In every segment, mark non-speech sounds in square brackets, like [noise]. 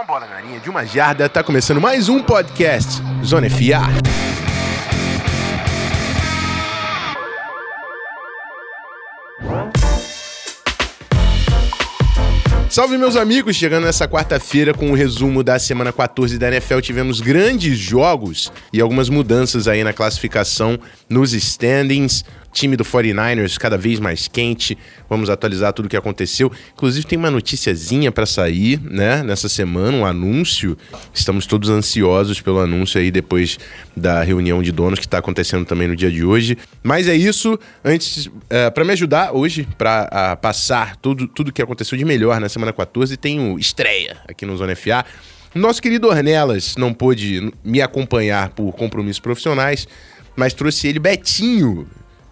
uma bola na linha de uma jarda, tá começando mais um podcast Zona FA. Salve meus amigos, chegando nessa quarta-feira com o resumo da semana 14 da NFL, tivemos grandes jogos e algumas mudanças aí na classificação nos standings time do 49ers cada vez mais quente. Vamos atualizar tudo o que aconteceu. Inclusive tem uma noticiazinha para sair, né, nessa semana, um anúncio. Estamos todos ansiosos pelo anúncio aí depois da reunião de donos que está acontecendo também no dia de hoje. Mas é isso. Antes, uh, é, para me ajudar hoje, para uh, passar tudo tudo que aconteceu de melhor na semana 14, tenho estreia aqui no Zona FA. Nosso querido Ornelas não pôde me acompanhar por compromissos profissionais, mas trouxe ele Betinho,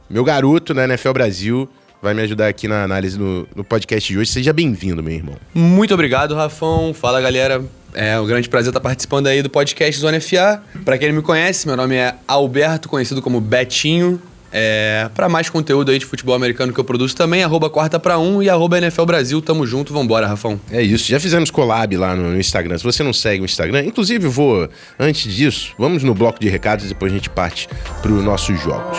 meu garoto na NFL Brasil vai me ajudar aqui na análise no, no podcast de hoje. Seja bem-vindo, meu irmão. Muito obrigado, Rafão. Fala, galera. É um grande prazer estar participando aí do podcast Zona FA. Para quem não me conhece, meu nome é Alberto, conhecido como Betinho. É, para mais conteúdo aí de futebol americano que eu produzo também, arroba quarta pra um e arroba NFL Brasil. Tamo junto, vambora, Rafão. É isso, já fizemos collab lá no, no Instagram. Se você não segue o Instagram, inclusive vou, antes disso, vamos no bloco de recados e depois a gente parte pro nossos jogos.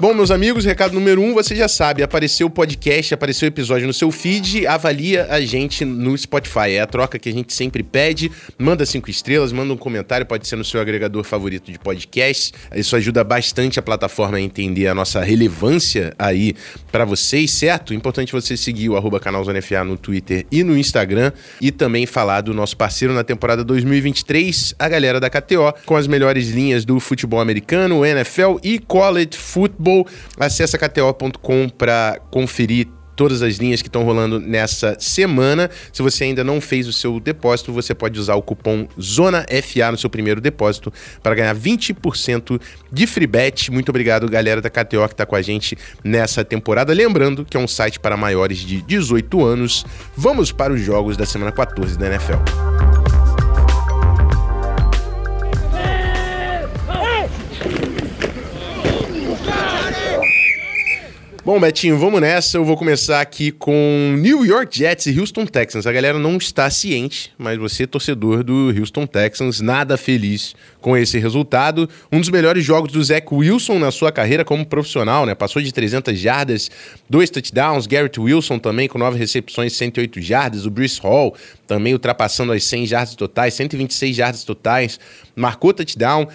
Bom, meus amigos, recado número um, você já sabe, apareceu o podcast, apareceu o episódio no seu feed, avalia a gente no Spotify. É a troca que a gente sempre pede. Manda cinco estrelas, manda um comentário, pode ser no seu agregador favorito de podcast. Isso ajuda bastante a plataforma a entender a nossa relevância aí para vocês, certo? Importante você seguir o arroba FA no Twitter e no Instagram e também falar do nosso parceiro na temporada 2023, a galera da KTO, com as melhores linhas do futebol americano, NFL e college football show. Acesse kto.com para conferir todas as linhas que estão rolando nessa semana. Se você ainda não fez o seu depósito, você pode usar o cupom ZONAFA no seu primeiro depósito para ganhar 20% de free bet. Muito obrigado, galera da KTO que está com a gente nessa temporada. Lembrando que é um site para maiores de 18 anos. Vamos para os jogos da semana 14 da NFL. Bom, Betinho, vamos nessa. Eu vou começar aqui com New York Jets e Houston Texans. A galera não está ciente, mas você, torcedor do Houston Texans, nada feliz com esse resultado. Um dos melhores jogos do Zach Wilson na sua carreira como profissional, né? Passou de 300 jardas, dois touchdowns. Garrett Wilson também com nove recepções, 108 jardas. O Bruce Hall também ultrapassando as 100 jardas totais, 126 jardas totais. Marcou touchdown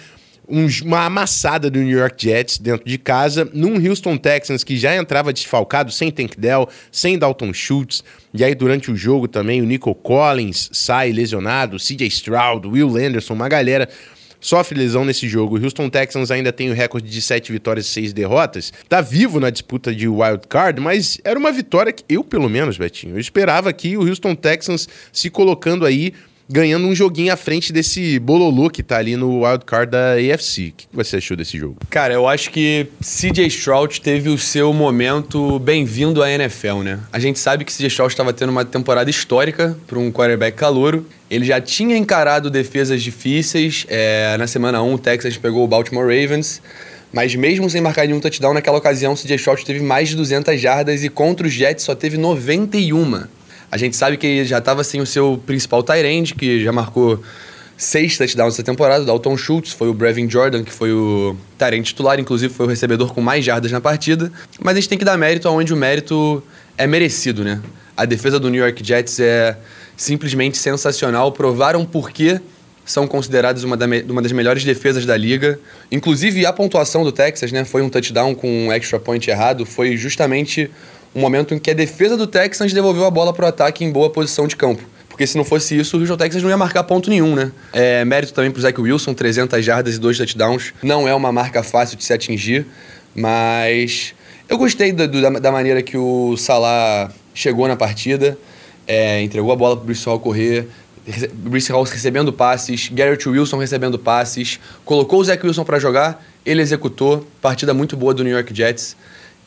um, uma amassada do New York Jets dentro de casa, num Houston Texans que já entrava desfalcado, sem Tank Dell, sem Dalton Schultz. E aí, durante o jogo também, o Nico Collins sai lesionado, CJ Stroud, Will Anderson, uma galera sofre lesão nesse jogo. O Houston Texans ainda tem o recorde de 7 vitórias e 6 derrotas. Tá vivo na disputa de wild card, mas era uma vitória que eu, pelo menos, Betinho, eu esperava que o Houston Texans se colocando aí ganhando um joguinho à frente desse bololô que tá ali no wildcard da AFC. O que você achou desse jogo? Cara, eu acho que CJ Stroud teve o seu momento bem-vindo à NFL, né? A gente sabe que CJ Stroud estava tendo uma temporada histórica para um quarterback calouro. Ele já tinha encarado defesas difíceis. É, na semana 1, o Texas pegou o Baltimore Ravens. Mas mesmo sem marcar nenhum touchdown, naquela ocasião, o CJ Stroud teve mais de 200 jardas e contra os Jets só teve 91. A gente sabe que ele já estava sem o seu principal Tyrande, que já marcou seis touchdowns essa temporada. O Dalton Schultz foi o Brevin Jordan, que foi o Tyrande titular, inclusive foi o recebedor com mais jardas na partida. Mas a gente tem que dar mérito aonde o mérito é merecido, né? A defesa do New York Jets é simplesmente sensacional. Provaram por que são consideradas uma, da uma, das melhores defesas da liga. Inclusive, a pontuação do Texas, né? Foi um touchdown com um extra point errado. Foi justamente um momento em que a defesa do Texans devolveu a bola para o ataque em boa posição de campo. Porque se não fosse isso, o Houston Texans não ia marcar ponto nenhum, né? É, mérito também pro Zach Wilson, 300 jardas e dois touchdowns. Não é uma marca fácil de se atingir, mas eu gostei da, da maneira que o Salah chegou na partida, é, entregou a bola pro Bruce Hall correr, Bruce Hall recebendo passes, Garrett Wilson recebendo passes, colocou o Zach Wilson para jogar, ele executou, partida muito boa do New York Jets.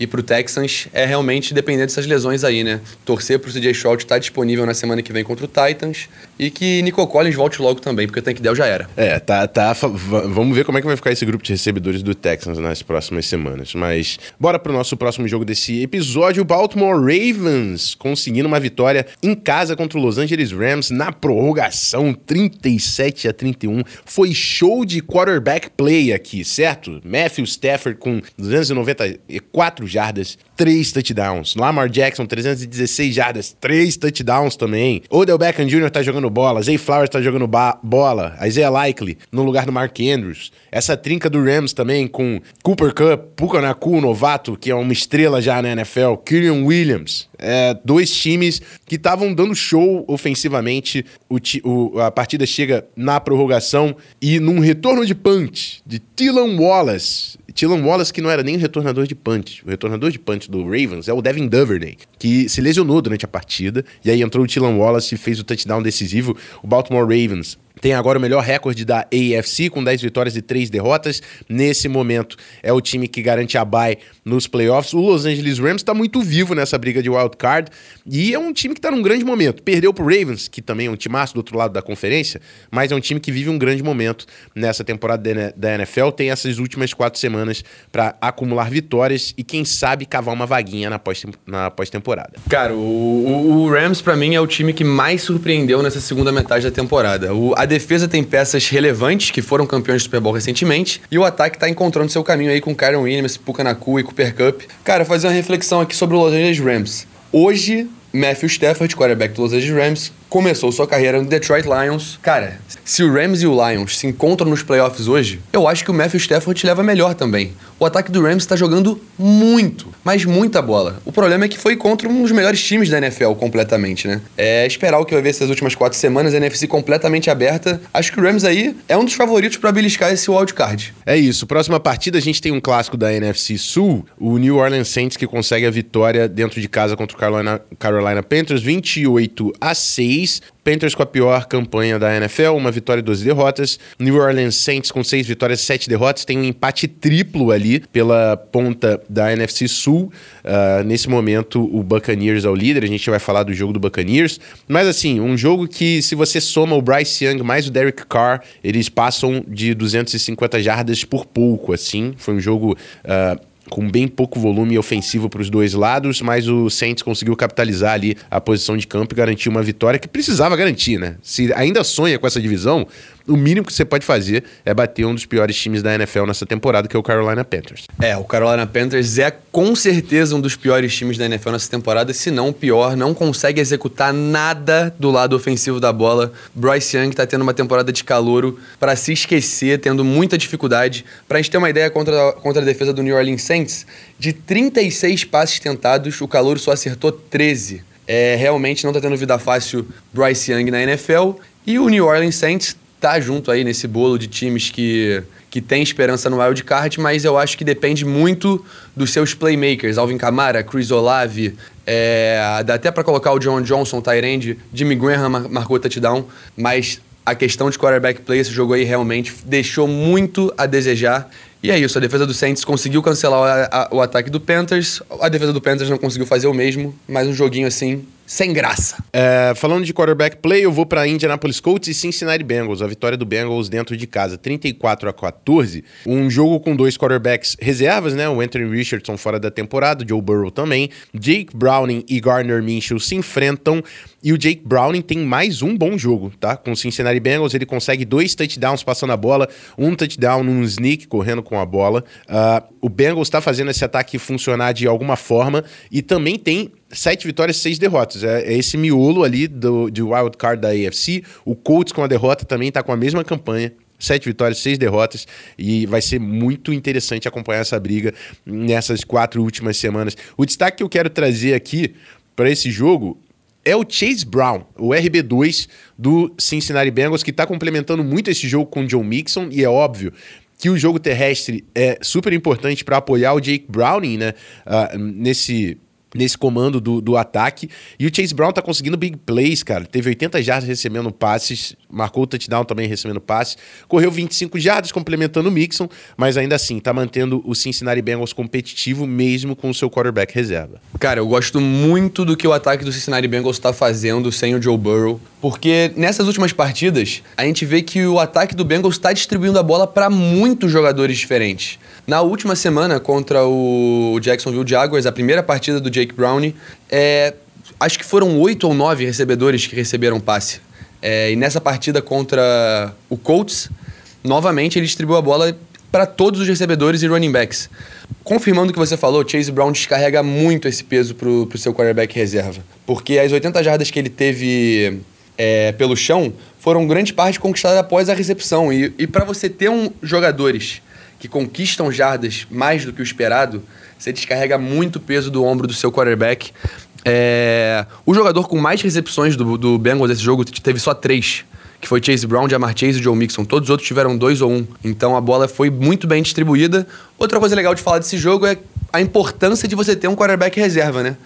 E pro Texans é realmente depender dessas lesões aí, né? Torcer pro CJ Stroud estar tá disponível na semana que vem contra o Titans e que Nico Collins volte logo também, porque o Tank Dell já era. É, tá, tá. Vamos ver como é que vai ficar esse grupo de recebedores do Texans nas próximas semanas. Mas bora pro nosso próximo jogo desse episódio. Baltimore Ravens conseguindo uma vitória em casa contra o Los Angeles Rams na prorrogação 37 a 31. Foi show de quarterback play aqui, certo? Matthew Stafford com 294 jardas, 3 touchdowns. Lamar Jackson, 316 jardas, 3 touchdowns também. Odell Beckham Jr. tá jogando bola, Zay Flowers tá jogando bola, Isaiah Likely no lugar do Mark Andrews. Essa trinca do Rams também com Cooper Cup, Puka Naku, novato, que é uma estrela já na NFL, Kyrian Williams. É, dois times que estavam dando show ofensivamente. O, o, a partida chega na prorrogação e num retorno de punch de Tylan Wallace. Tylan Wallace, que não era nem o retornador de punch. O retornador de punch do Ravens é o Devin Duvernay, que se lesionou durante a partida. E aí entrou o Tylan Wallace e fez o touchdown decisivo. O Baltimore Ravens tem agora o melhor recorde da AFC, com 10 vitórias e 3 derrotas. Nesse momento, é o time que garante a bye nos playoffs. O Los Angeles Rams está muito vivo nessa briga de wild card e é um time que está num grande momento. Perdeu para Ravens, que também é um timaço do outro lado da conferência, mas é um time que vive um grande momento nessa temporada da NFL. Tem essas últimas quatro semanas para acumular vitórias e, quem sabe, cavar uma vaguinha na pós-temporada. Pós Cara, o, o Rams, para mim, é o time que mais surpreendeu nessa segunda metade da temporada. O, a defesa tem peças relevantes que foram campeões do Super Bowl recentemente e o ataque tá encontrando seu caminho aí com Kyron Williams, Puka Naku e Cooper Cup. Cara, fazer uma reflexão aqui sobre o Los Angeles Rams. Hoje, Matthew Stafford, quarterback do Los Angeles Rams, começou sua carreira no Detroit Lions. Cara, se o Rams e o Lions se encontram nos playoffs hoje, eu acho que o Matthew Stafford leva melhor também. O ataque do Rams está jogando muito, mas muita bola. O problema é que foi contra um dos melhores times da NFL completamente, né? É esperar o que vai ver essas últimas quatro semanas, a NFC completamente aberta. Acho que o Rams aí é um dos favoritos para beliscar esse wildcard. É isso. Próxima partida a gente tem um clássico da NFC Sul, o New Orleans Saints que consegue a vitória dentro de casa contra o Carolina, Carolina Panthers, 28 a 6. Panthers com a pior campanha da NFL, uma vitória e 12 derrotas. New Orleans Saints com 6 vitórias e 7 derrotas, tem um empate triplo ali pela ponta da NFC Sul. Uh, nesse momento, o Buccaneers é o líder, a gente vai falar do jogo do Buccaneers. Mas assim, um jogo que se você soma o Bryce Young mais o Derek Carr, eles passam de 250 jardas por pouco, assim. Foi um jogo... Uh, com bem pouco volume ofensivo para os dois lados, mas o Saints conseguiu capitalizar ali a posição de campo e garantir uma vitória que precisava garantir, né? Se ainda sonha com essa divisão, o mínimo que você pode fazer é bater um dos piores times da NFL nessa temporada, que é o Carolina Panthers. É, o Carolina Panthers é com certeza um dos piores times da NFL nessa temporada, se não o pior. Não consegue executar nada do lado ofensivo da bola. Bryce Young está tendo uma temporada de calouro para se esquecer, tendo muita dificuldade. Para a gente ter uma ideia contra, contra a defesa do New Orleans Saints, de 36 passes tentados, o calouro só acertou 13. É, realmente não está tendo vida fácil Bryce Young na NFL. E o New Orleans Saints tá junto aí nesse bolo de times que, que tem esperança no wild card, mas eu acho que depende muito dos seus playmakers. Alvin Kamara, Chris Olave, é, dá até para colocar o John Johnson, Tyrande, Jimmy Graham marcou touchdown, mas a questão de quarterback play, esse jogo aí realmente deixou muito a desejar. E é isso, a defesa do Saints conseguiu cancelar a, o ataque do Panthers, a defesa do Panthers não conseguiu fazer o mesmo, mas um joguinho assim sem graça. É, falando de quarterback play, eu vou para Indianapolis Colts e Cincinnati Bengals. A vitória do Bengals dentro de casa, 34 a 14. Um jogo com dois quarterbacks reservas, né? O Anthony Richardson fora da temporada, Joe Burrow também. Jake Browning e Gardner Minshew se enfrentam. E o Jake Browning tem mais um bom jogo, tá? Com o Cincinnati Bengals, ele consegue dois touchdowns passando a bola, um touchdown num sneak correndo com a bola. Uh, o Bengals está fazendo esse ataque funcionar de alguma forma e também tem sete vitórias, seis derrotas. É, é esse miolo ali do, de wild card da AFC. O Colts com a derrota também está com a mesma campanha. Sete vitórias, seis derrotas, e vai ser muito interessante acompanhar essa briga nessas quatro últimas semanas. O destaque que eu quero trazer aqui para esse jogo é o Chase Brown, o RB2 do Cincinnati Bengals, que está complementando muito esse jogo com o John Mixon, e é óbvio que o jogo terrestre é super importante para apoiar o Jake Browning, né? Uh, nesse nesse comando do, do ataque. E o Chase Brown tá conseguindo big plays, cara. Teve 80 jardas recebendo passes, marcou o touchdown também recebendo passes. Correu 25 jardas complementando o Mixon, mas ainda assim tá mantendo o Cincinnati Bengals competitivo mesmo com o seu quarterback reserva. Cara, eu gosto muito do que o ataque do Cincinnati Bengals está fazendo sem o Joe Burrow, porque nessas últimas partidas a gente vê que o ataque do Bengals está distribuindo a bola para muitos jogadores diferentes. Na última semana contra o Jacksonville Jaguars, a primeira partida do Jake Browning, é, acho que foram oito ou nove recebedores que receberam passe. É, e nessa partida contra o Colts, novamente ele distribuiu a bola para todos os recebedores e running backs. Confirmando o que você falou, Chase Brown descarrega muito esse peso para o seu quarterback reserva. Porque as 80 jardas que ele teve é, pelo chão foram grande parte conquistadas após a recepção. E, e para você ter um, jogadores que conquistam jardas mais do que o esperado, você descarrega muito peso do ombro do seu quarterback. É... O jogador com mais recepções do, do Bengals desse jogo teve só três, que foi Chase Brown, Jamar Chase e Joe Mixon. Todos os outros tiveram dois ou um. Então a bola foi muito bem distribuída. Outra coisa legal de falar desse jogo é a importância de você ter um quarterback reserva, né?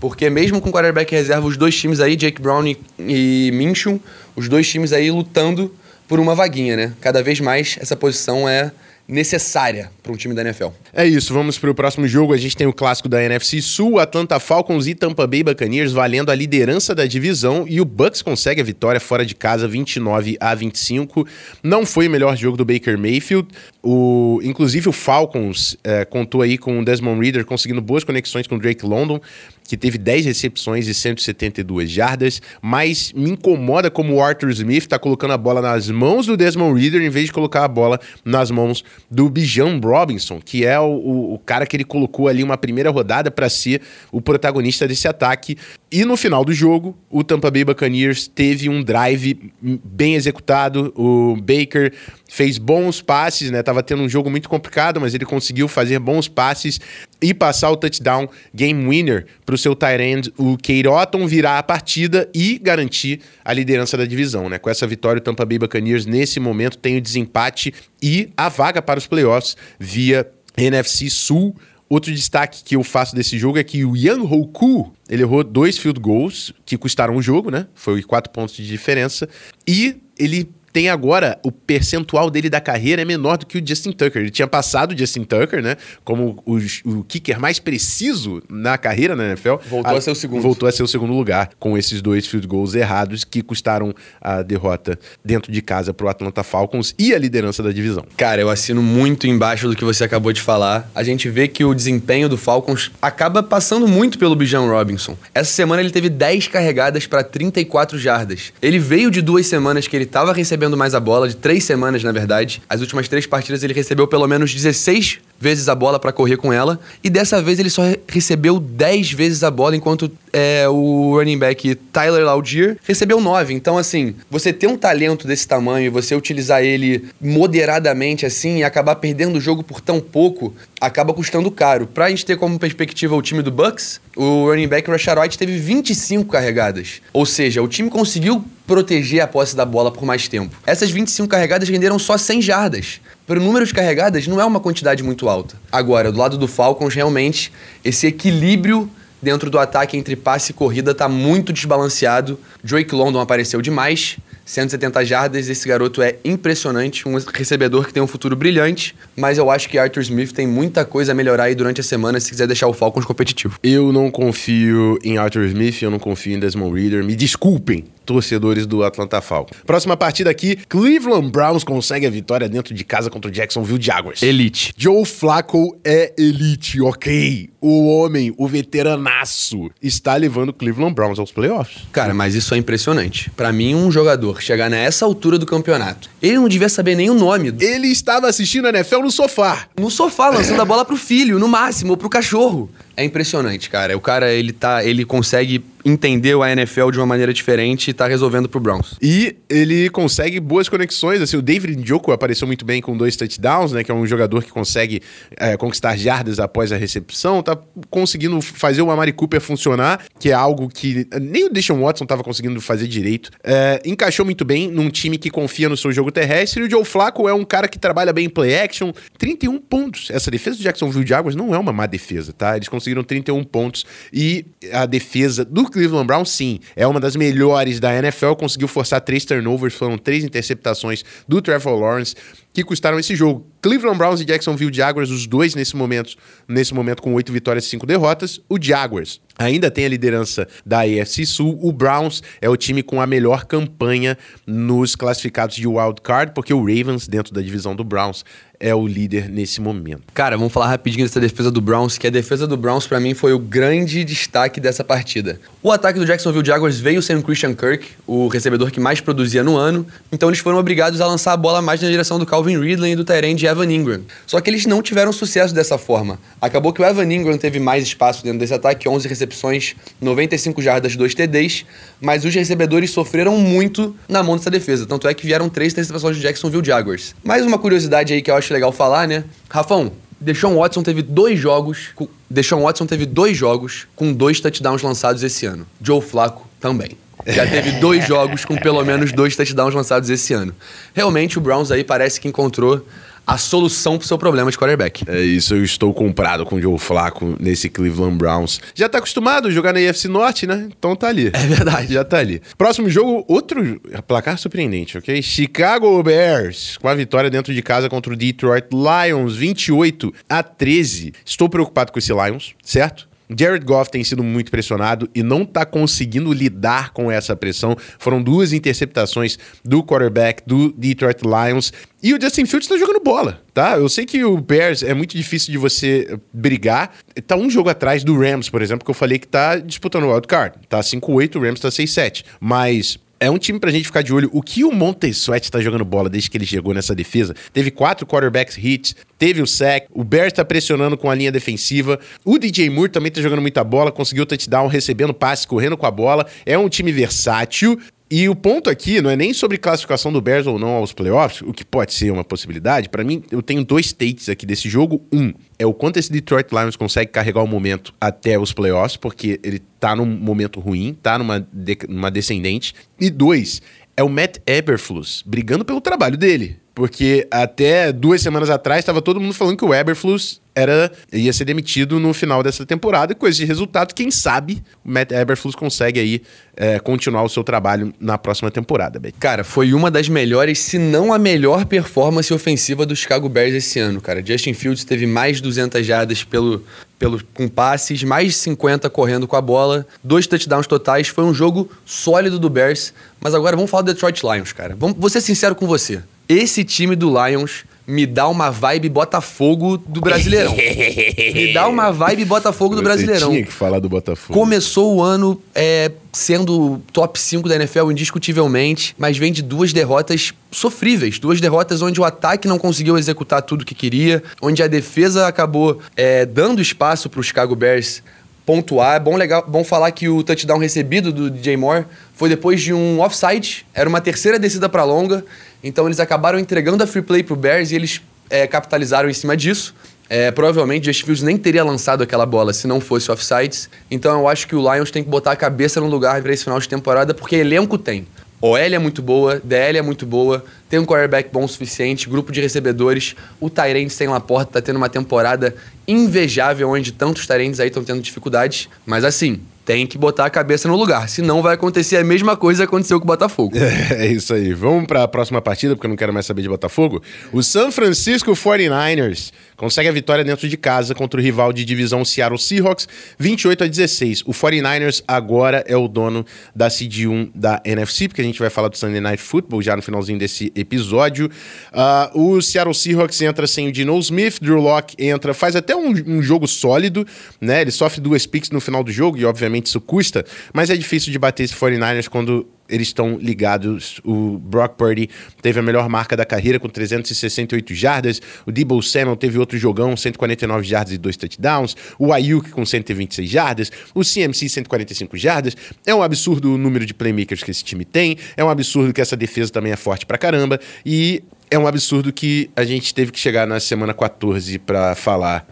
Porque mesmo com quarterback reserva, os dois times aí, Jake Brown e, e Minshew, os dois times aí lutando por uma vaguinha, né? Cada vez mais essa posição é necessária para um time da NFL. É isso, vamos para o próximo jogo. A gente tem o clássico da NFC Sul, Atlanta Falcons e Tampa Bay Buccaneers valendo a liderança da divisão e o Bucks consegue a vitória fora de casa 29 a 25. Não foi o melhor jogo do Baker Mayfield. O, inclusive o Falcons é, contou aí com o Desmond Reader conseguindo boas conexões com o Drake London, que teve 10 recepções e 172 jardas, mas me incomoda como o Arthur Smith está colocando a bola nas mãos do Desmond Reader em vez de colocar a bola nas mãos do Bijan Robinson, que é o, o, o cara que ele colocou ali uma primeira rodada para ser o protagonista desse ataque. E no final do jogo, o Tampa Bay Buccaneers teve um drive bem executado, o Baker fez bons passes, né? Tava tendo um jogo muito complicado, mas ele conseguiu fazer bons passes e passar o touchdown game winner para o seu end, o Keiroton, virar a partida e garantir a liderança da divisão, né? Com essa vitória, o Tampa Bay Buccaneers nesse momento tem o desempate e a vaga para os playoffs via NFC Sul. Outro destaque que eu faço desse jogo é que o Yang Hoku, ele errou dois field goals que custaram o jogo, né? Foi quatro pontos de diferença. E ele tem agora o percentual dele da carreira é menor do que o Justin Tucker. Ele tinha passado o Justin Tucker, né? Como o, o kicker mais preciso na carreira na NFL. Voltou a, a ser o segundo. Voltou a ser o segundo lugar com esses dois field goals errados que custaram a derrota dentro de casa para o Atlanta Falcons e a liderança da divisão. Cara, eu assino muito embaixo do que você acabou de falar. A gente vê que o desempenho do Falcons acaba passando muito pelo Bijan Robinson. Essa semana ele teve 10 carregadas para 34 jardas. Ele veio de duas semanas que ele estava recebendo recebendo mais a bola, de três semanas, na verdade. As últimas três partidas ele recebeu pelo menos 16 vezes a bola para correr com ela. E dessa vez ele só recebeu 10 vezes a bola, enquanto é, o running back Tyler Laudier recebeu 9. Então, assim, você ter um talento desse tamanho e você utilizar ele moderadamente assim e acabar perdendo o jogo por tão pouco, acaba custando caro. Pra gente ter como perspectiva o time do Bucks, o running back Rashad White teve 25 carregadas. Ou seja, o time conseguiu proteger a posse da bola por mais tempo. Essas 25 carregadas renderam só 100 jardas. O número de carregadas, não é uma quantidade muito alta. Agora, do lado do Falcons, realmente, esse equilíbrio dentro do ataque entre passe e corrida está muito desbalanceado. Drake London apareceu demais, 170 jardas, esse garoto é impressionante, um recebedor que tem um futuro brilhante, mas eu acho que Arthur Smith tem muita coisa a melhorar aí durante a semana se quiser deixar o Falcons competitivo. Eu não confio em Arthur Smith, eu não confio em Desmond Reader, me desculpem, torcedores do Atlanta Falcons. Próxima partida aqui, Cleveland Browns consegue a vitória dentro de casa contra o Jacksonville Jaguars. Elite. Joe Flacco é elite, ok. O homem, o veteranaço, está levando Cleveland Browns aos playoffs. Cara, mas isso é impressionante. Para mim, um jogador chegar nessa altura do campeonato, ele não devia saber nem o nome. Ele estava assistindo a NFL no sofá. No sofá, lançando a bola pro filho, no máximo, ou pro cachorro. É impressionante, cara. O cara, ele tá, ele consegue entendeu a NFL de uma maneira diferente e tá resolvendo pro Browns. E ele consegue boas conexões, assim, o David Njoku apareceu muito bem com dois touchdowns, né, que é um jogador que consegue é, conquistar jardas após a recepção, tá conseguindo fazer o Amari Cooper funcionar, que é algo que nem o Deshaun Watson tava conseguindo fazer direito. É, encaixou muito bem num time que confia no seu jogo terrestre, e o Joe Flacco é um cara que trabalha bem em play action, 31 pontos. Essa defesa do Jacksonville Jaguars não é uma má defesa, tá? Eles conseguiram 31 pontos e a defesa do Cleveland Browns, sim, é uma das melhores da NFL, conseguiu forçar três turnovers, foram três interceptações do Trevor Lawrence que custaram esse jogo. Cleveland Browns e Jacksonville Jaguars, os dois nesse momento, nesse momento com oito vitórias e cinco derrotas. O Jaguars ainda tem a liderança da AFC Sul. O Browns é o time com a melhor campanha nos classificados de wild card, porque o Ravens, dentro da divisão do Browns, é o líder nesse momento. Cara, vamos falar rapidinho dessa defesa do Browns, que a defesa do Browns para mim foi o grande destaque dessa partida. O ataque do Jacksonville Jaguars veio sem o Christian Kirk, o recebedor que mais produzia no ano, então eles foram obrigados a lançar a bola mais na direção do Calvin Ridley e do Tyrande Evan Ingram. Só que eles não tiveram sucesso dessa forma. Acabou que o Evan Ingram teve mais espaço dentro desse ataque, 11 recepções, 95 jardas, 2 TDs, mas os recebedores sofreram muito na mão dessa defesa, tanto é que vieram três interceptações de Jacksonville Jaguars. Mais uma curiosidade aí que eu acho legal falar, né? Rafão, Deshaun Watson teve dois jogos. Com... Deshaun Watson teve dois jogos com dois touchdowns lançados esse ano. Joe Flacco também. Já teve dois jogos com pelo menos dois touchdowns lançados esse ano. Realmente o Browns aí parece que encontrou a solução pro seu problema de quarterback. É isso, eu estou comprado com o Joe Flaco nesse Cleveland Browns. Já tá acostumado a jogar na IFC Norte, né? Então tá ali. É verdade. Já tá ali. Próximo jogo, outro placar surpreendente, ok? Chicago Bears, com a vitória dentro de casa contra o Detroit Lions, 28 a 13. Estou preocupado com esse Lions, certo? Jared Goff tem sido muito pressionado e não está conseguindo lidar com essa pressão. Foram duas interceptações do quarterback do Detroit Lions. E o Justin Fields está jogando bola, tá? Eu sei que o Bears é muito difícil de você brigar. Tá um jogo atrás do Rams, por exemplo, que eu falei que tá disputando o wild card. Tá 5-8, o Rams tá 6-7. Mas é um time pra gente ficar de olho. O que o Montez Sweat tá jogando bola desde que ele chegou nessa defesa? Teve quatro quarterbacks hits, teve o sack, o Bears tá pressionando com a linha defensiva. O DJ Moore também tá jogando muita bola, conseguiu touchdown, recebendo passe, correndo com a bola. É um time versátil. E o ponto aqui não é nem sobre classificação do Bears ou não aos playoffs, o que pode ser uma possibilidade. Para mim, eu tenho dois takes aqui desse jogo. Um é o quanto esse Detroit Lions consegue carregar o momento até os playoffs, porque ele tá num momento ruim, tá numa, de, numa descendente. E dois, é o Matt Eberflus brigando pelo trabalho dele. Porque até duas semanas atrás estava todo mundo falando que o Eberflus era, ia ser demitido no final dessa temporada. E com esse resultado, quem sabe o Matt Eberflus consegue aí é, continuar o seu trabalho na próxima temporada. Beck. Cara, foi uma das melhores, se não a melhor performance ofensiva do Chicago Bears esse ano, cara. Justin Fields teve mais de 200 jardas pelo, pelo, com passes, mais de 50 correndo com a bola, dois touchdowns totais. Foi um jogo sólido do Bears. Mas agora vamos falar do Detroit Lions, cara. Vamos, vou ser sincero com você. Esse time do Lions me dá uma vibe Botafogo do Brasileirão. [laughs] me dá uma vibe Botafogo do Você Brasileirão. tinha que falar do Botafogo. Começou o ano é, sendo top 5 da NFL indiscutivelmente, mas vem de duas derrotas sofríveis. Duas derrotas onde o ataque não conseguiu executar tudo que queria, onde a defesa acabou é, dando espaço para o Chicago Bears pontuar. É bom, legal, bom falar que o touchdown recebido do DJ Moore foi depois de um offside, era uma terceira descida para longa, então eles acabaram entregando a free play pro Bears e eles é, capitalizaram em cima disso. É, provavelmente Justin Fields nem teria lançado aquela bola se não fosse offsides. Então eu acho que o Lions tem que botar a cabeça no lugar para esse final de temporada, porque elenco tem. OL é muito boa, DL é muito boa, tem um quarterback bom o suficiente, grupo de recebedores. O Tyrande sem Laporta tá tendo uma temporada invejável, onde tantos Tyrands aí estão tendo dificuldades. Mas assim, tem que botar a cabeça no lugar, senão vai acontecer a mesma coisa que aconteceu com o Botafogo. [laughs] É isso aí. Vamos para a próxima partida, porque eu não quero mais saber de Botafogo. O San Francisco 49ers consegue a vitória dentro de casa contra o rival de divisão Seattle Seahawks, 28 a 16. O 49ers agora é o dono da Seed 1 da NFC, porque a gente vai falar do Sunday Night Football já no finalzinho desse episódio. Uh, o Seattle Seahawks entra sem o Dino Smith, Drew Locke entra, faz até um, um jogo sólido, né? Ele sofre duas picks no final do jogo e obviamente isso custa, mas é difícil de bater esse 49ers quando eles estão ligados. O Brock Purdy teve a melhor marca da carreira com 368 jardas. O Debo Samuel teve outro jogão, 149 jardas e dois touchdowns. O Ayuk com 126 jardas. O CMC 145 jardas. É um absurdo o número de playmakers que esse time tem. É um absurdo que essa defesa também é forte pra caramba. E é um absurdo que a gente teve que chegar na semana 14 para falar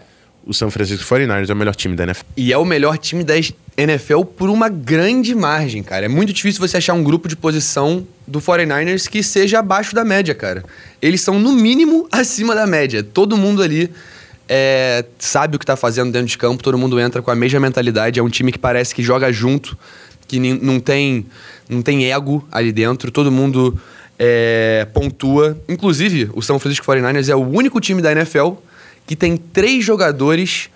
o São Francisco 49ers é o melhor time da NFL. E é o melhor time da NFL por uma grande margem, cara. É muito difícil você achar um grupo de posição do 49ers que seja abaixo da média, cara. Eles são, no mínimo, [laughs] acima da média. Todo mundo ali é, sabe o que tá fazendo dentro de campo, todo mundo entra com a mesma mentalidade. É um time que parece que joga junto, que não tem, não tem ego ali dentro, todo mundo é, pontua. Inclusive, o São Francisco 49ers é o único time da NFL que tem três jogadores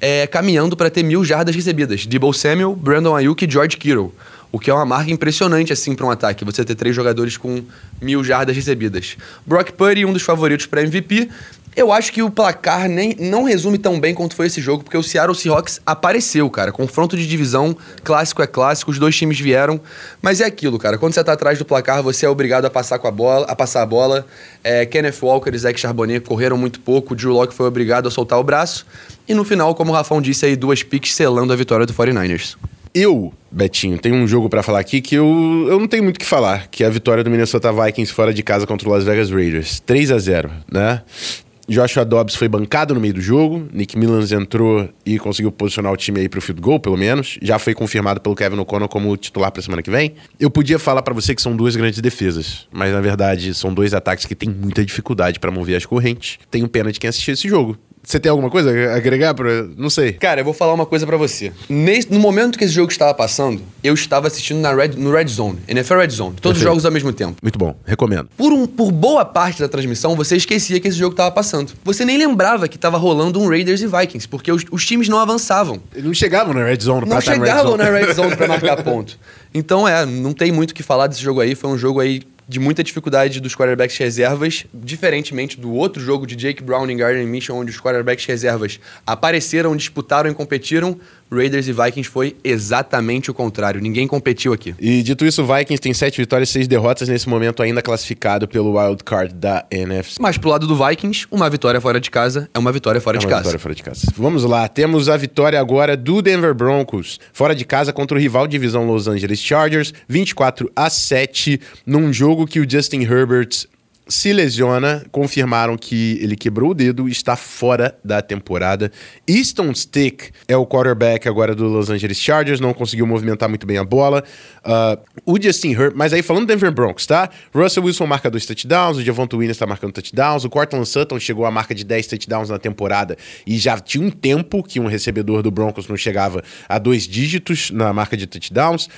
é, caminhando para ter mil jardas recebidas. Debo Samuel, Brandon Ayuk e George Kittle. O que é uma marca impressionante assim para um ataque, você ter três jogadores com mil jardas recebidas. Brock Purdy, um dos favoritos para MVP, eu acho que o placar nem, não resume tão bem quanto foi esse jogo, porque o Seattle Seahawks apareceu, cara. Confronto de divisão, clássico é clássico, os dois times vieram. Mas é aquilo, cara. Quando você tá atrás do placar, você é obrigado a passar com a bola, a passar a bola. É, Kenneth Walker e Zach Charbonnet correram muito pouco, o Drew Locke foi obrigado a soltar o braço. E no final, como o Rafão disse aí, duas picks selando a vitória do 49ers. Eu, Betinho, tenho um jogo para falar aqui que eu, eu não tenho muito o que falar, que é a vitória do Minnesota Vikings fora de casa contra o Las Vegas Raiders. 3 a 0 né? Joshua Dobbs foi bancado no meio do jogo. Nick Millans entrou e conseguiu posicionar o time aí pro field goal, pelo menos. Já foi confirmado pelo Kevin O'Connell como titular pra semana que vem. Eu podia falar para você que são duas grandes defesas, mas na verdade são dois ataques que têm muita dificuldade para mover as correntes. Tenho pena de quem assistiu esse jogo. Você tem alguma coisa a agregar para, não sei. Cara, eu vou falar uma coisa para você. Nesse, no momento que esse jogo estava passando, eu estava assistindo na Red, no Red Zone, NFL Red Zone, todos Perfeito. os jogos ao mesmo tempo. Muito bom, recomendo. Por, um, por boa parte da transmissão, você esquecia que esse jogo estava passando. Você nem lembrava que estava rolando um Raiders e Vikings, porque os, os times não avançavam. Eles não chegavam na Red Zone pra Não chegavam na Red Zone para [laughs] marcar ponto. Então é, não tem muito o que falar desse jogo aí. Foi um jogo aí de muita dificuldade dos quarterbacks reservas, diferentemente do outro jogo de Jake Brown em Garden Mission, onde os quarterbacks reservas apareceram, disputaram e competiram. Raiders e Vikings foi exatamente o contrário. Ninguém competiu aqui. E dito isso, o Vikings tem sete vitórias e seis derrotas nesse momento, ainda classificado pelo wild card da NFC. Mas pro lado do Vikings, uma vitória fora de casa é uma vitória fora é de uma casa. Vitória fora de casa. Vamos lá, temos a vitória agora do Denver Broncos, fora de casa contra o rival divisão Los Angeles Chargers, 24 a 7, num jogo que o Justin Herbert se lesiona, confirmaram que ele quebrou o dedo e está fora da temporada. Easton Stick é o quarterback agora do Los Angeles Chargers, não conseguiu movimentar muito bem a bola. Uh, o Justin Herbert, mas aí falando do Denver Broncos, tá? Russell Wilson marca dois touchdowns, o Javonto Williams está marcando touchdowns, o Cortland Sutton chegou à marca de 10 touchdowns na temporada e já tinha um tempo que um recebedor do Broncos não chegava a dois dígitos na marca de touchdowns.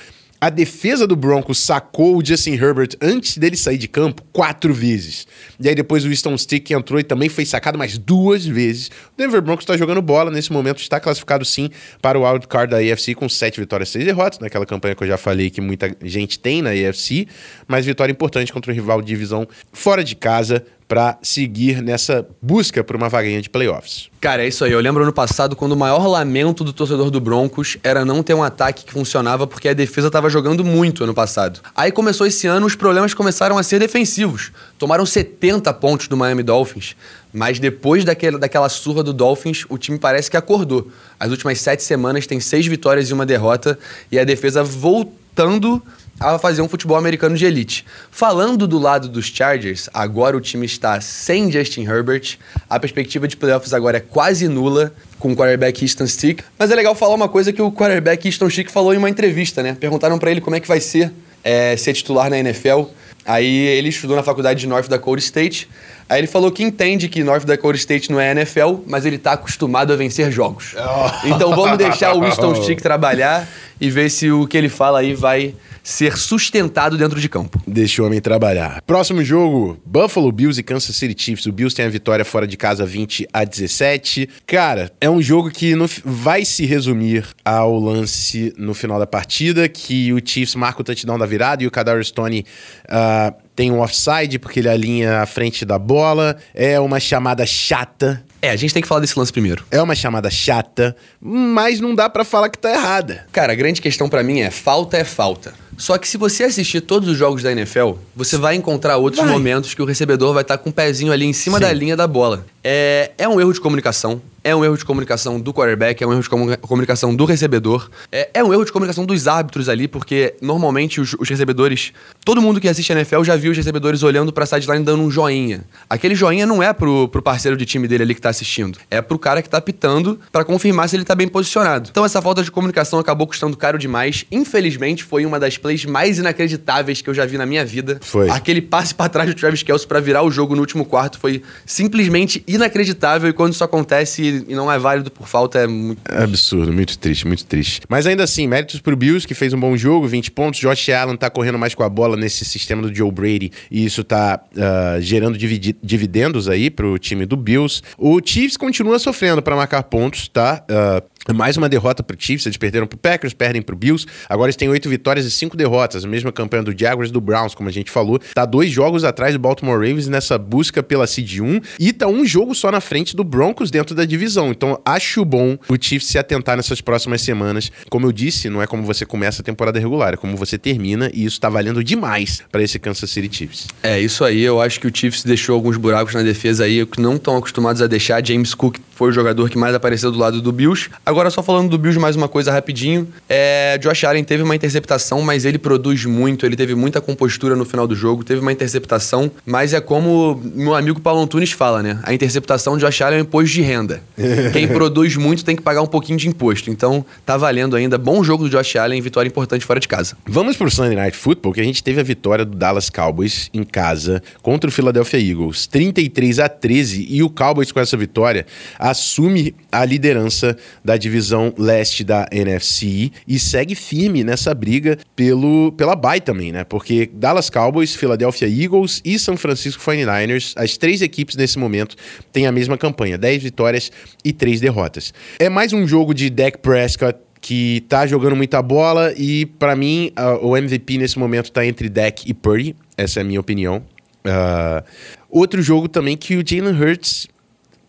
A defesa do Broncos sacou o Justin Herbert antes dele sair de campo quatro vezes. E aí depois o Winston Stick entrou e também foi sacado mais duas vezes. O Denver Broncos está jogando bola nesse momento, está classificado sim para o wild card da AFC com sete vitórias, seis derrotas, naquela campanha que eu já falei que muita gente tem na AFC, mas vitória importante contra o rival de divisão fora de casa para seguir nessa busca por uma vaguinha de playoffs. Cara, é isso aí. Eu lembro ano passado quando o maior lamento do torcedor do Broncos era não ter um ataque que funcionava porque a defesa estava jogando muito ano passado. Aí começou esse ano, os problemas começaram a ser defensivos. Tomaram 70 pontos do Miami Dolphins. Mas depois daquele, daquela surra do Dolphins, o time parece que acordou. As últimas sete semanas tem seis vitórias e uma derrota e a defesa voltando a fazer um futebol americano de elite. Falando do lado dos Chargers, agora o time está sem Justin Herbert, a perspectiva de playoffs agora é quase nula com o quarterback Easton Stick. Mas é legal falar uma coisa que o quarterback Easton Stick falou em uma entrevista, né? Perguntaram para ele como é que vai ser é, ser titular na NFL. Aí ele estudou na faculdade de North Dakota State. Aí ele falou que entende que North Dakota State não é NFL, mas ele está acostumado a vencer jogos. Oh. Então vamos deixar o Winston [laughs] Stick trabalhar e ver se o que ele fala aí vai ser sustentado dentro de campo. Deixa o homem trabalhar. Próximo jogo: Buffalo Bills e Kansas City Chiefs. O Bills tem a vitória fora de casa 20 a 17. Cara, é um jogo que no, vai se resumir ao lance no final da partida, que o Chiefs marca o touchdown da virada e o Kadar Stone uh, tem um offside porque ele alinha a frente da bola. É uma chamada chata. É, a gente tem que falar desse lance primeiro. É uma chamada chata, mas não dá para falar que tá errada. Cara, a grande questão para mim é falta é falta. Só que se você assistir todos os jogos da NFL, você vai encontrar outros Vai. momentos que o recebedor vai estar com o pezinho ali em cima Sim. da linha da bola. É, é um erro de comunicação. É um erro de comunicação do quarterback, é um erro de comu- comunicação do recebedor. É, é um erro de comunicação dos árbitros ali, porque normalmente os, os recebedores. Todo mundo que assiste a NFL já viu os recebedores olhando pra sideline dando um joinha. Aquele joinha não é pro, pro parceiro de time dele ali que tá assistindo. É pro cara que tá pitando pra confirmar se ele tá bem posicionado. Então essa falta de comunicação acabou custando caro demais. Infelizmente, foi uma das plays mais inacreditáveis que eu já vi na minha vida. Foi. Aquele passe pra trás do Travis Kelce pra virar o jogo no último quarto foi simplesmente inacreditável. E quando isso acontece e não é válido por falta, é muito. Absurdo, muito triste, muito triste. Mas ainda assim, méritos pro Bills, que fez um bom jogo, 20 pontos. Josh Allen tá correndo mais com a bola nesse sistema do Joe Brady e isso tá ah, gerando dividendos aí pro time do Bills. O Chiefs continua sofrendo para marcar pontos, tá? Ah, mais uma derrota pro Chiefs, eles perderam pro Packers, perdem pro Bills. Agora eles têm oito vitórias e cinco derrotas, a mesma campanha do Jaguars e do Browns, como a gente falou. Tá dois jogos atrás do Baltimore Ravens nessa busca pela seed 1 e tá um jogo só na frente do Broncos dentro da divisão. Então acho bom o Chiefs se atentar nessas próximas semanas. Como eu disse, não é como você começa a temporada regular, é como você termina e isso tá valendo demais para esse Kansas City Chiefs. É, isso aí. Eu acho que o Chiefs deixou alguns buracos na defesa aí que não estão acostumados a deixar. James Cook foi o jogador que mais apareceu do lado do Bills. Agora, só falando do Bills, mais uma coisa rapidinho. É, Josh Allen teve uma interceptação, mas ele produz muito. Ele teve muita compostura no final do jogo. Teve uma interceptação, mas é como meu amigo Paulo Antunes fala, né? A interceptação de Josh Allen é um imposto de renda. [laughs] Quem produz muito tem que pagar um pouquinho de imposto. Então, tá valendo ainda. Bom jogo do Josh Allen, vitória importante fora de casa. Vamos pro Sunday Night Football, que a gente teve a vitória do Dallas Cowboys em casa contra o Philadelphia Eagles, 33 a 13, e o Cowboys com essa vitória assume a liderança da divisão leste da NFC e segue firme nessa briga pelo pela bye também, né? Porque Dallas Cowboys, Philadelphia Eagles e São Francisco 49ers, as três equipes nesse momento têm a mesma campanha, 10 vitórias e 3 derrotas. É mais um jogo de Dak Prescott que tá jogando muita bola e pra mim o MVP nesse momento tá entre Dak e Purdy, essa é a minha opinião. Ah, outro jogo também que o Jalen Hurts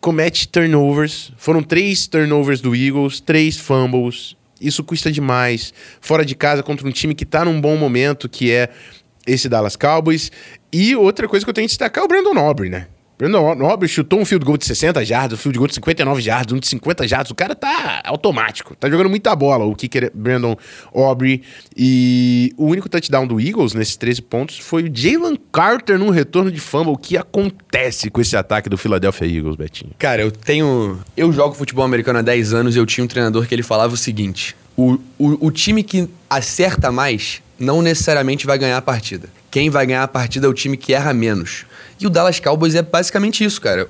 comete turnovers, foram três turnovers do Eagles, três fumbles, isso custa demais. Fora de casa contra um time que tá num bom momento, que é esse Dallas Cowboys. E outra coisa que eu tenho que destacar é o Brandon Aubrey, né? Brandon Nobre chutou um field goal de 60 jardas, um field goal de 59 jardas, um de 50 jardas. O cara tá automático, tá jogando muita bola. O kicker é Brandon Aubrey. E o único touchdown do Eagles nesses 13 pontos foi o Jalen Carter num retorno de fumble. O que acontece com esse ataque do Philadelphia Eagles, Betinho? Cara, eu tenho. Eu jogo futebol americano há 10 anos e eu tinha um treinador que ele falava o seguinte: o, o, o time que acerta mais não necessariamente vai ganhar a partida. Quem vai ganhar a partida é o time que erra menos. E o Dallas Cowboys é basicamente isso, cara.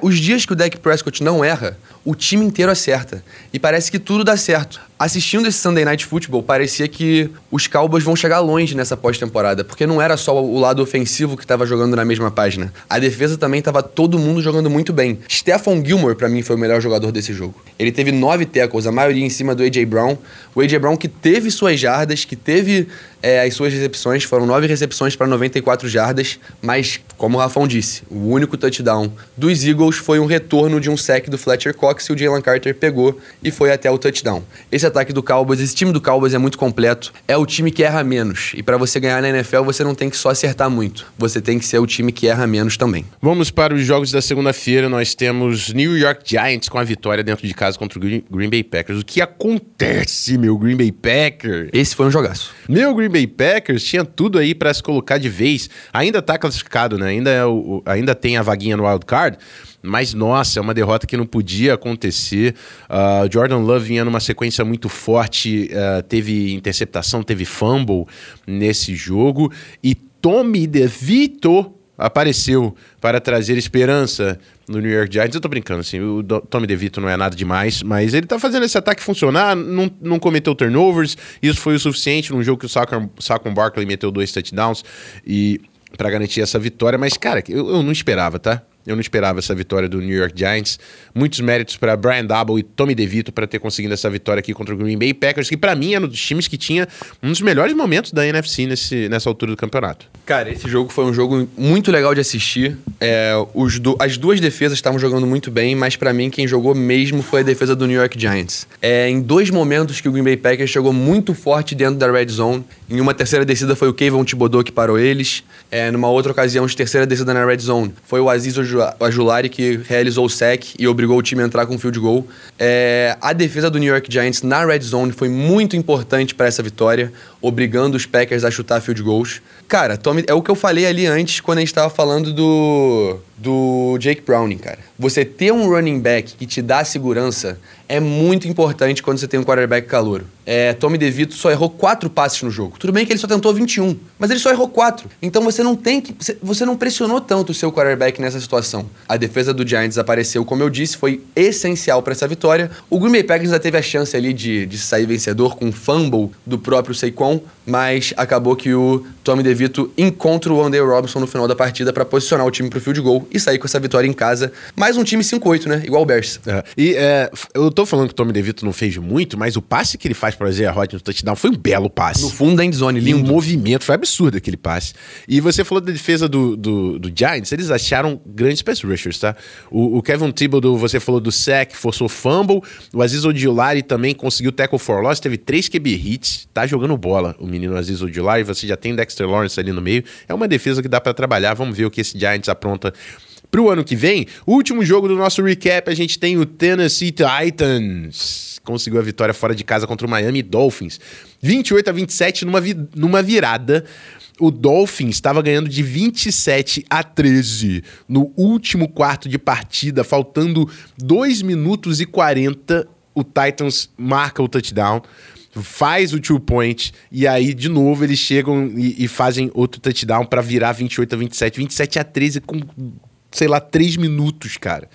Os dias que o Dak Prescott não erra, o time inteiro acerta. E parece que tudo dá certo. Assistindo esse Sunday Night Football, parecia que os Cowboys vão chegar longe nessa pós-temporada, porque não era só o lado ofensivo que estava jogando na mesma página. A defesa também estava todo mundo jogando muito bem. Stephon Gilmore, para mim, foi o melhor jogador desse jogo. Ele teve nove tackles, a maioria em cima do A.J. Brown. O A.J. Brown que teve suas jardas, que teve é, as suas recepções, foram nove recepções para 94 jardas, mas, como o Rafão disse, o único touchdown dos Eagles foi um retorno de um sec do Fletcher Cox e o Jalen Carter pegou e foi até o touchdown. Esse ataque do Cowboys, esse time do Cowboys é muito completo, é o time que erra menos. E para você ganhar na NFL, você não tem que só acertar muito, você tem que ser o time que erra menos também. Vamos para os jogos da segunda-feira. Nós temos New York Giants com a vitória dentro de casa contra o Green Bay Packers. O que acontece, meu Green Bay Packers? Esse foi um jogaço. Meu Green Bay Packers tinha tudo aí pra se colocar de vez. Ainda tá classificado, né? Ainda, é o- ainda tem a vaguinha no wild card. Mas, nossa, é uma derrota que não podia acontecer. Ah, Jordan Love vinha numa sequência muito forte. ah, teve interceptação, teve fumble nesse jogo. E Tommy DeVito apareceu para trazer esperança no New York Giants. Eu tô brincando, assim, o Tommy DeVito não é nada demais, mas ele tá fazendo esse ataque funcionar, não, não cometeu turnovers, isso foi o suficiente num jogo que o Saquon, Saquon Barkley meteu dois touchdowns e para garantir essa vitória, mas cara, eu, eu não esperava, tá? Eu não esperava essa vitória do New York Giants. Muitos méritos para Brian Double e Tommy DeVito para ter conseguido essa vitória aqui contra o Green Bay Packers, que para mim é um dos times que tinha um dos melhores momentos da NFC nesse, nessa altura do campeonato. Cara, esse jogo foi um jogo muito legal de assistir. É, os do, as duas defesas estavam jogando muito bem, mas para mim quem jogou mesmo foi a defesa do New York Giants. É, em dois momentos que o Green Bay Packers chegou muito forte dentro da red zone. Em uma terceira descida foi o Kevin Thibodeau que parou eles. É, numa outra ocasião, de terceira descida na red zone, foi o Aziz Ajulari que realizou o sec e obrigou o time a entrar com field goal. É, a defesa do New York Giants na red zone foi muito importante para essa vitória, obrigando os Packers a chutar field goals. Cara, Tommy, é o que eu falei ali antes quando a gente estava falando do do Jake Browning, cara. Você ter um running back que te dá segurança é muito importante quando você tem um quarterback calouro. É, Tommy DeVito só errou quatro passes no jogo. Tudo bem que ele só tentou 21, mas ele só errou quatro. Então você não tem que. Você não pressionou tanto o seu quarterback nessa situação. A defesa do Giants apareceu, como eu disse, foi essencial para essa vitória. O Green Bay Packers ainda teve a chance ali de, de sair vencedor com um fumble do próprio Saquon, mas acabou que o Tommy DeVito encontra o Andrew Robinson no final da partida para posicionar o time pro field goal e sair com essa vitória em casa. Mais um time 5-8, né? Igual o Bears. É. E é, eu tô falando que o Tommy DeVito não fez muito, mas o passe que ele faz pra Isaiah Hot no touchdown foi um belo passe. No fundo da endzone, lindo. E o movimento foi absurdo aquele passe. E você falou da defesa do, do, do Giants, eles acharam grandes pass rushers, tá? O, o Kevin Thibodeau, você falou do sec, forçou fumble. O Aziz Odiolari também conseguiu tackle for loss, teve três QB hits, tá jogando bola o menino Aziz Odiolari. Você já tem Dexter Lawrence ali no meio. É uma defesa que dá para trabalhar. Vamos ver o que esse Giants apronta para o ano que vem, último jogo do nosso recap, a gente tem o Tennessee Titans. Conseguiu a vitória fora de casa contra o Miami Dolphins. 28 a 27 numa, vi numa virada. O Dolphins estava ganhando de 27 a 13 no último quarto de partida, faltando 2 minutos e 40. O Titans marca o touchdown faz o two point e aí de novo eles chegam e, e fazem outro touchdown para virar 28 a 27, 27 a 13 com sei lá, três minutos, cara.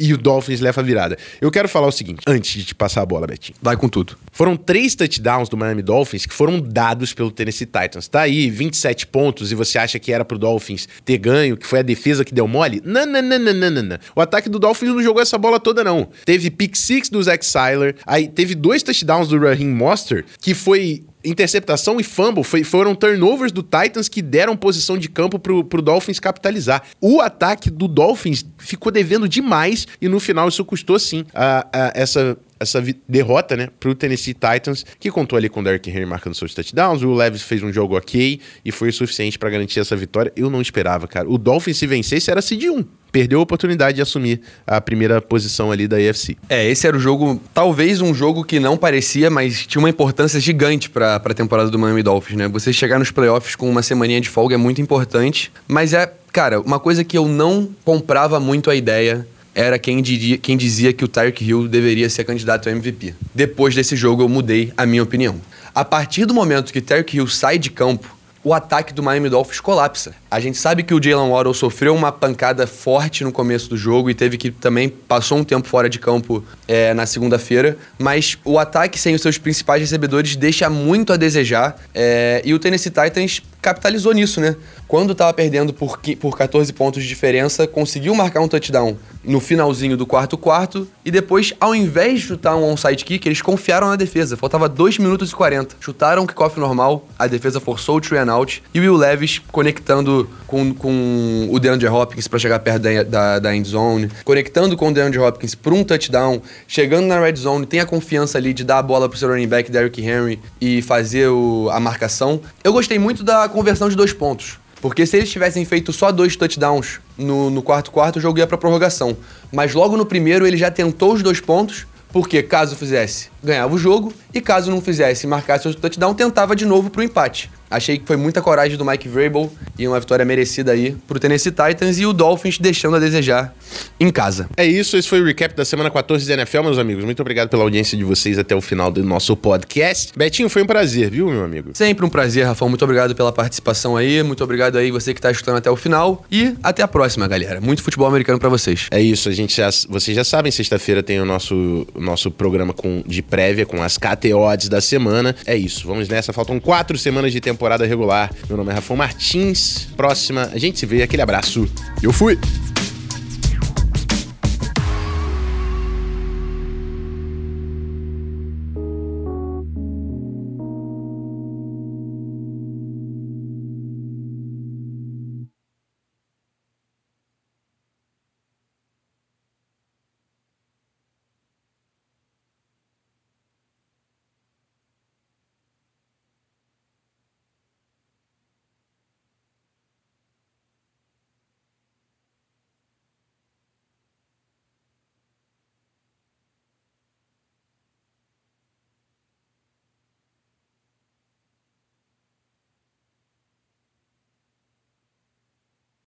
E o Dolphins leva a virada. Eu quero falar o seguinte, antes de te passar a bola, Betinho. Vai com tudo. Foram três touchdowns do Miami Dolphins que foram dados pelo Tennessee Titans. Tá aí, 27 pontos, e você acha que era pro Dolphins ter ganho, que foi a defesa que deu mole? Não, não, não, não, não, não. O ataque do Dolphins não jogou essa bola toda, não. Teve pick six do Zach Seiler, aí teve dois touchdowns do Raheem Monster, que foi interceptação e fumble foi, foram turnovers do Titans que deram posição de campo pro, pro Dolphins capitalizar. O ataque do Dolphins ficou devendo demais e no final isso custou sim a, a essa essa derrota, né, pro Tennessee Titans, que contou ali com o Derrick Henry marcando seus touchdowns, o Levis fez um jogo ok e foi o suficiente para garantir essa vitória. Eu não esperava, cara. O Dolphins se vencesse era seed 1 perdeu a oportunidade de assumir a primeira posição ali da AFC. É, esse era o jogo, talvez um jogo que não parecia, mas tinha uma importância gigante para a temporada do Miami Dolphins, né? Você chegar nos playoffs com uma semaninha de folga é muito importante, mas é, cara, uma coisa que eu não comprava muito a ideia era quem, diria, quem dizia que o Tyreek Hill deveria ser candidato ao MVP. Depois desse jogo eu mudei a minha opinião. A partir do momento que Tyreek Hill sai de campo, o ataque do Miami Dolphins colapsa. A gente sabe que o Jalen Waddle sofreu uma pancada forte no começo do jogo e teve que também passou um tempo fora de campo é, na segunda-feira, mas o ataque sem os seus principais recebedores deixa muito a desejar é, e o Tennessee Titans capitalizou nisso, né? Quando estava perdendo por, por 14 pontos de diferença, conseguiu marcar um touchdown no finalzinho do quarto quarto e depois, ao invés de chutar um onside kick, eles confiaram na defesa. Faltava 2 minutos e 40. Chutaram o kickoff normal, a defesa forçou o three and out e o Will Levis conectando com, com o DeAndre Hopkins para chegar perto da, da, da end zone, conectando com o DeAndre Hopkins para um touchdown, chegando na red zone, tem a confiança ali de dar a bola pro seu running back Derrick Henry e fazer o, a marcação. Eu gostei muito da conversão de dois pontos. Porque se eles tivessem feito só dois touchdowns no, no quarto quarto, o jogo ia pra prorrogação. Mas logo no primeiro ele já tentou os dois pontos, porque caso fizesse, ganhava o jogo, e caso não fizesse marcasse o touchdown, tentava de novo pro empate. Achei que foi muita coragem do Mike Vrabel e uma vitória merecida aí pro Tennessee Titans e o Dolphins deixando a desejar em casa. É isso, esse foi o recap da semana 14 da NFL, meus amigos. Muito obrigado pela audiência de vocês até o final do nosso podcast. Betinho, foi um prazer, viu, meu amigo? Sempre um prazer, Rafão. Muito obrigado pela participação aí. Muito obrigado aí você que tá escutando até o final. E até a próxima, galera. Muito futebol americano para vocês. É isso, a gente já, vocês já sabem, sexta-feira tem o nosso, nosso programa com, de prévia com as KTOs da semana. É isso, vamos nessa. Faltam quatro semanas de temporada temporada regular. Meu nome é Rafael Martins. Próxima, a gente se vê. Aquele abraço. Eu fui!